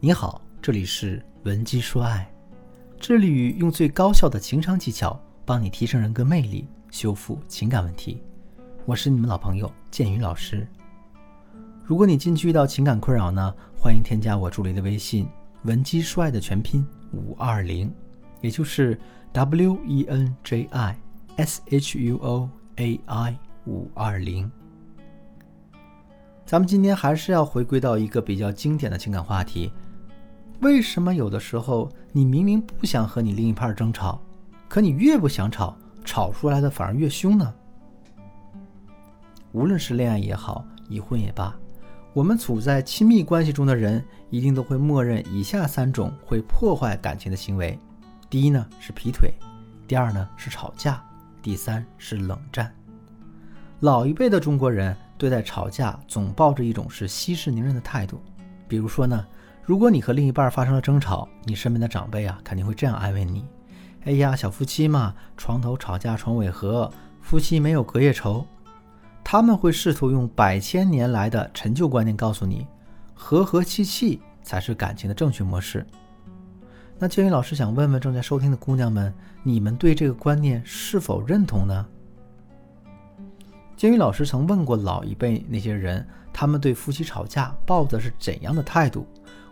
你好，这里是文姬说爱，致力于用最高效的情商技巧帮你提升人格魅力，修复情感问题。我是你们老朋友建宇老师。如果你近期遇到情感困扰呢，欢迎添加我助理的微信文姬说爱的全拼五二零，也就是 W E N J I S H U O A I 五二零。咱们今天还是要回归到一个比较经典的情感话题。为什么有的时候你明明不想和你另一半争吵，可你越不想吵，吵出来的反而越凶呢？无论是恋爱也好，已婚也罢，我们处在亲密关系中的人，一定都会默认以下三种会破坏感情的行为：第一呢是劈腿，第二呢是吵架，第三是冷战。老一辈的中国人对待吵架总抱着一种是息事宁人的态度，比如说呢。如果你和另一半发生了争吵，你身边的长辈啊肯定会这样安慰你：“哎呀，小夫妻嘛，床头吵架床尾和，夫妻没有隔夜仇。”他们会试图用百千年来的陈旧观念告诉你，和和气气才是感情的正确模式。那建宇老师想问问正在收听的姑娘们，你们对这个观念是否认同呢？建宇老师曾问过老一辈那些人，他们对夫妻吵架抱的是怎样的态度？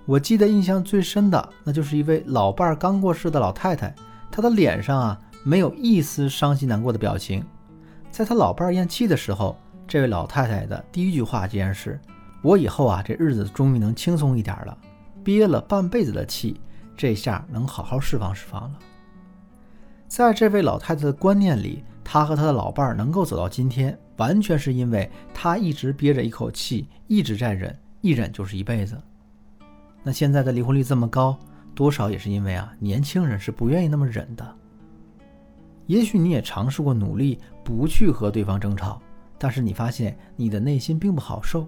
我记得印象最深的，那就是一位老伴儿刚过世的老太太，她的脸上啊没有一丝伤心难过的表情。在她老伴儿咽气的时候，这位老太太的第一句话竟然是：“我以后啊这日子终于能轻松一点了，憋了半辈子的气，这下能好好释放释放了。”在这位老太太的观念里，她和她的老伴儿能够走到今天，完全是因为她一直憋着一口气，一直在忍，一忍就是一辈子。那现在的离婚率这么高，多少也是因为啊，年轻人是不愿意那么忍的。也许你也尝试过努力不去和对方争吵，但是你发现你的内心并不好受，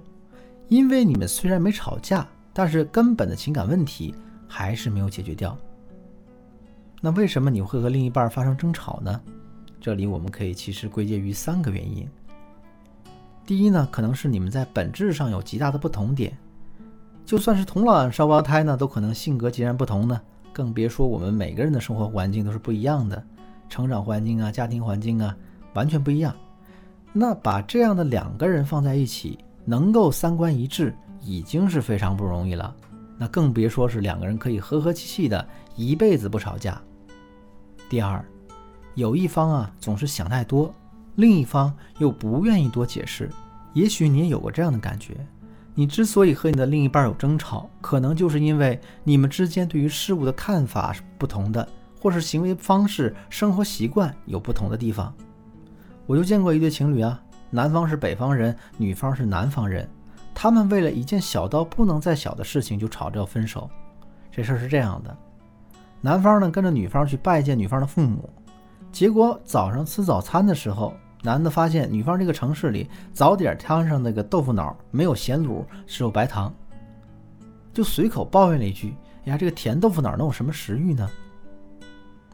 因为你们虽然没吵架，但是根本的情感问题还是没有解决掉。那为什么你会和另一半发生争吵呢？这里我们可以其实归结于三个原因。第一呢，可能是你们在本质上有极大的不同点。就算是同卵双胞胎呢，都可能性格截然不同呢，更别说我们每个人的生活环境都是不一样的，成长环境啊、家庭环境啊，完全不一样。那把这样的两个人放在一起，能够三观一致，已经是非常不容易了。那更别说是两个人可以和和气气的一辈子不吵架。第二，有一方啊总是想太多，另一方又不愿意多解释。也许你也有过这样的感觉。你之所以和你的另一半有争吵，可能就是因为你们之间对于事物的看法是不同的，或是行为方式、生活习惯有不同的地方。我就见过一对情侣啊，男方是北方人，女方是南方人，他们为了一件小到不能再小的事情就吵着要分手。这事儿是这样的，男方呢跟着女方去拜见女方的父母，结果早上吃早餐的时候。男的发现女方这个城市里早点摊上那个豆腐脑没有咸卤，只有白糖，就随口抱怨了一句：“呀，这个甜豆腐脑能有什么食欲呢？”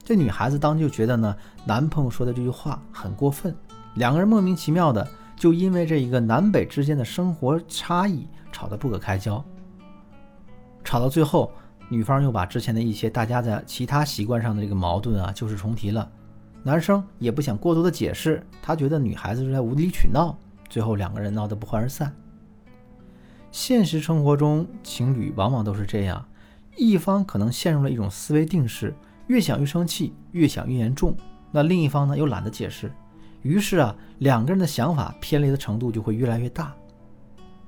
这女孩子当就觉得呢，男朋友说的这句话很过分，两个人莫名其妙的就因为这一个南北之间的生活差异吵得不可开交。吵到最后，女方又把之前的一些大家在其他习惯上的这个矛盾啊，旧事重提了。男生也不想过多的解释，他觉得女孩子是在无理取闹，最后两个人闹得不欢而散。现实生活中，情侣往往都是这样，一方可能陷入了一种思维定式，越想越生气，越想越严重，那另一方呢又懒得解释，于是啊，两个人的想法偏离的程度就会越来越大。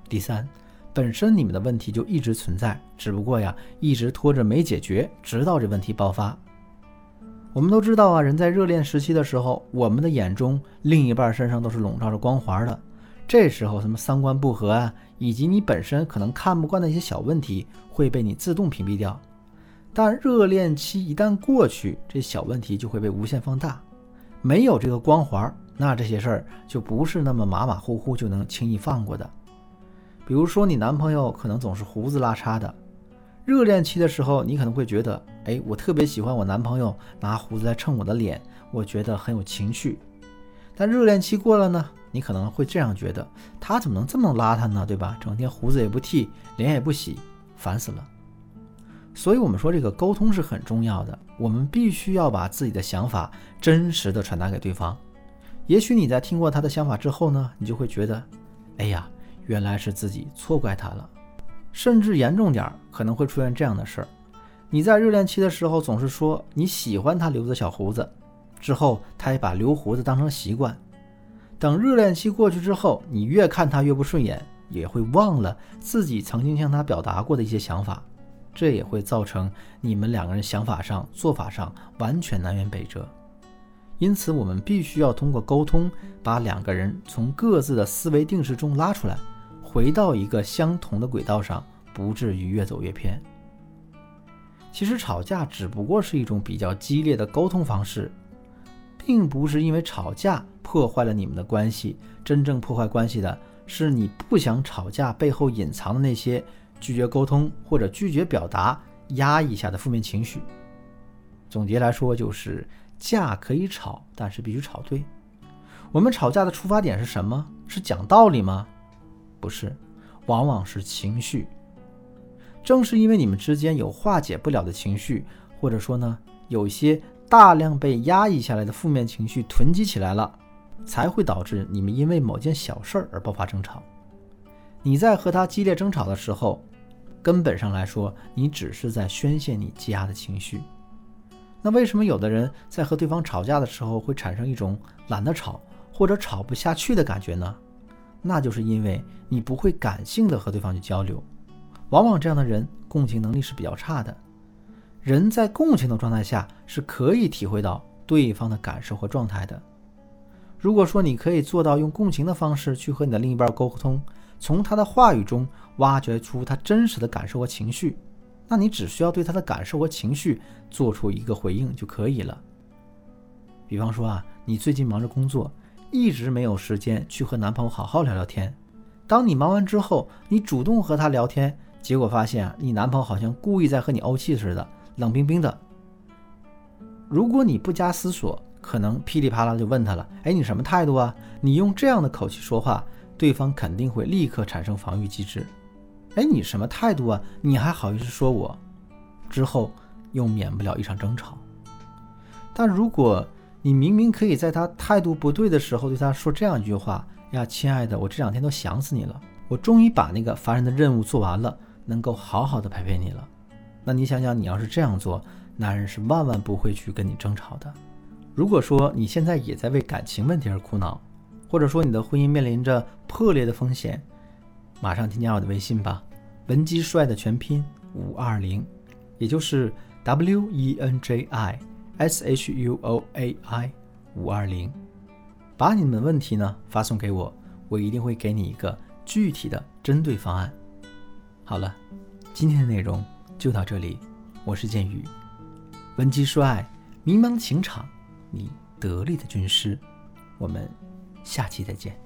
第三，本身你们的问题就一直存在，只不过呀，一直拖着没解决，直到这问题爆发。我们都知道啊，人在热恋时期的时候，我们的眼中另一半身上都是笼罩着光环的。这时候，什么三观不合啊，以及你本身可能看不惯的一些小问题，会被你自动屏蔽掉。但热恋期一旦过去，这小问题就会被无限放大。没有这个光环，那这些事儿就不是那么马马虎虎就能轻易放过的。比如说，你男朋友可能总是胡子拉碴的。热恋期的时候，你可能会觉得，哎，我特别喜欢我男朋友拿胡子来蹭我的脸，我觉得很有情趣。但热恋期过了呢，你可能会这样觉得，他怎么能这么邋遢呢？对吧？整天胡子也不剃，脸也不洗，烦死了。所以，我们说这个沟通是很重要的。我们必须要把自己的想法真实的传达给对方。也许你在听过他的想法之后呢，你就会觉得，哎呀，原来是自己错怪他了。甚至严重点，可能会出现这样的事儿：你在热恋期的时候总是说你喜欢他留的小胡子，之后他也把留胡子当成习惯。等热恋期过去之后，你越看他越不顺眼，也会忘了自己曾经向他表达过的一些想法。这也会造成你们两个人想法上、做法上完全南辕北辙。因此，我们必须要通过沟通，把两个人从各自的思维定式中拉出来，回到一个相同的轨道上，不至于越走越偏。其实，吵架只不过是一种比较激烈的沟通方式，并不是因为吵架破坏了你们的关系。真正破坏关系的是你不想吵架背后隐藏的那些。拒绝沟通或者拒绝表达压抑下的负面情绪。总结来说，就是架可以吵，但是必须吵对。我们吵架的出发点是什么？是讲道理吗？不是，往往是情绪。正是因为你们之间有化解不了的情绪，或者说呢，有一些大量被压抑下来的负面情绪囤积起来了，才会导致你们因为某件小事儿而爆发争吵。你在和他激烈争吵的时候，根本上来说，你只是在宣泄你积压的情绪。那为什么有的人在和对方吵架的时候会产生一种懒得吵或者吵不下去的感觉呢？那就是因为你不会感性的和对方去交流。往往这样的人共情能力是比较差的。人在共情的状态下是可以体会到对方的感受和状态的。如果说你可以做到用共情的方式去和你的另一半沟通。从他的话语中挖掘出他真实的感受和情绪，那你只需要对他的感受和情绪做出一个回应就可以了。比方说啊，你最近忙着工作，一直没有时间去和男朋友好好聊聊天。当你忙完之后，你主动和他聊天，结果发现你男朋友好像故意在和你怄气似的，冷冰冰的。如果你不加思索，可能噼里啪啦就问他了：“哎，你什么态度啊？你用这样的口气说话。”对方肯定会立刻产生防御机制，哎，你什么态度啊？你还好意思说我？之后又免不了一场争吵。但如果你明明可以在他态度不对的时候对他说这样一句话：“呀，亲爱的，我这两天都想死你了，我终于把那个烦人的任务做完了，能够好好的陪陪你了。”那你想想，你要是这样做，男人是万万不会去跟你争吵的。如果说你现在也在为感情问题而苦恼，或者说你的婚姻面临着破裂的风险，马上添加我的微信吧，文姬帅的全拼五二零，也就是 W E N J I S H U O A I 五二零，把你们的问题呢发送给我，我一定会给你一个具体的针对方案。好了，今天的内容就到这里，我是剑宇，文姬帅，迷茫情场，你得力的军师，我们。下期再见。